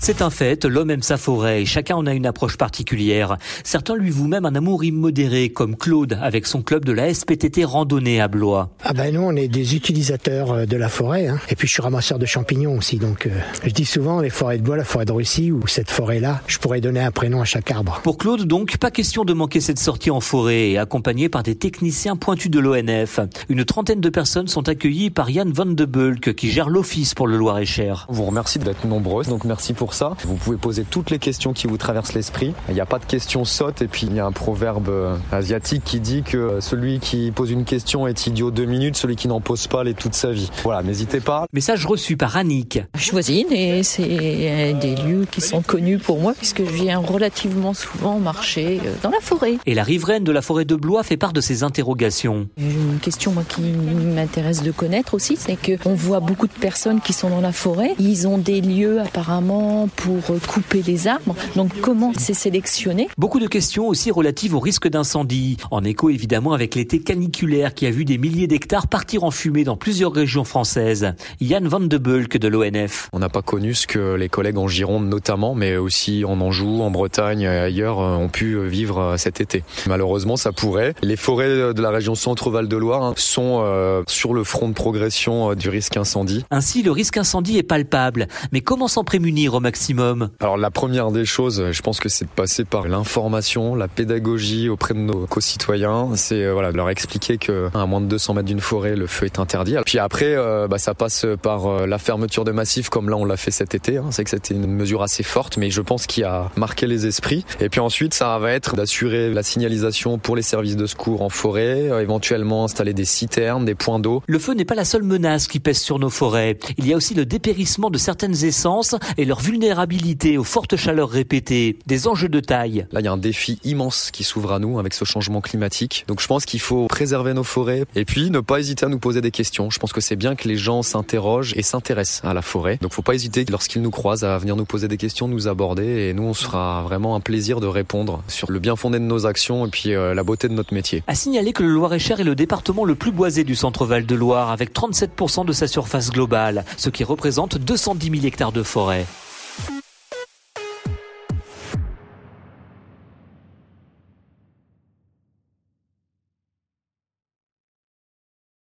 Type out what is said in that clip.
C'est un fait, l'homme aime sa forêt et chacun en a une approche particulière. Certains lui vouent même un amour immodéré, comme Claude avec son club de la SPTT randonnée à Blois. Ah ben nous, on est des utilisateurs euh, de la forêt. Hein. Et puis je suis ramasseur de champignons aussi. Donc euh, je dis souvent les forêts de bois, la forêt de Russie ou cette forêt-là, je pourrais donner un prénom à chaque arbre. Pour Claude, donc, pas question de manquer cette sortie en forêt et accompagné par des techniciens pointus de l'ONF. Une trentaine de personnes sont accueillies par Yann Van de Bulk qui gère l'office pour le Loir-et-Cher. On vous remercie d'être nombreux, donc merci pour ça. Vous pouvez poser toutes les questions qui vous traversent l'esprit. Il n'y a pas de questions sottes et puis il y a un proverbe euh, asiatique qui dit que celui qui pose une question est idiot deux minutes, celui qui n'en pose pas l'est toute sa vie. Voilà, n'hésitez pas. Message reçu par Annick. Je suis voisine et c'est euh, des lieux qui sont connus pour moi puisque je viens relativement souvent marcher euh, dans la forêt. Et la riveraine de la forêt de Blois fait part de ses interrogations. Une question moi, qui m'intéresse de connaître aussi, c'est qu'on voit beaucoup de personnes qui sont dans la forêt. Ils ont des lieux apparemment pour couper les arbres. Donc comment c'est sélectionné? Beaucoup de questions aussi relatives au risque d'incendie. En écho évidemment avec l'été caniculaire qui a vu des milliers d'hectares partir en fumée dans plusieurs régions françaises. Yann Van de Bulk de l'ONF. On n'a pas connu ce que les collègues en Gironde notamment, mais aussi en Anjou, en Bretagne et ailleurs euh, ont pu vivre euh, cet été. Malheureusement, ça pourrait. Les forêts de la région centre-Val de Loire hein, sont euh, sur le front de progression du risque incendie. Ainsi, le risque incendie est palpable. Mais comment s'en prémunir au maximum Alors la première des choses, je pense que c'est de passer par l'information, la pédagogie auprès de nos concitoyens. C'est voilà de leur expliquer que à moins de 200 mètres d'une forêt, le feu est interdit. Puis après, bah, ça passe par la fermeture de massifs comme là on l'a fait cet été. Hein. C'est que c'était une mesure assez forte, mais je pense qu'il a marqué les esprits. Et puis ensuite, ça va être d'assurer la signalisation pour les services de secours en forêt, euh, éventuellement installer des citernes, des points d'eau. Le feu n'est pas la seule menace qui pèse sur nos forêts. Il y a aussi le dépérissement de certaines essences et leur vulnérabilité aux fortes chaleurs répétées. Des enjeux de taille. Là, il y a un défi immense qui s'ouvre à nous avec ce changement climatique. Donc je pense qu'il faut préserver nos forêts et puis ne pas hésiter à nous poser des questions. Je pense que c'est bien que les gens s'interrogent et s'intéressent à la forêt. Donc faut pas hésiter lorsqu'ils nous croisent à venir nous poser des questions, nous aborder et nous on se fera vraiment un plaisir de répondre sur le bien fondé de nos actions et puis euh, la beauté de notre métier. À signaler que le Loir-et-Cher est le département le plus boisé du centre-val de Loire avec 37% de sa surface globale, ce qui représente 210 000 hectares de forêt.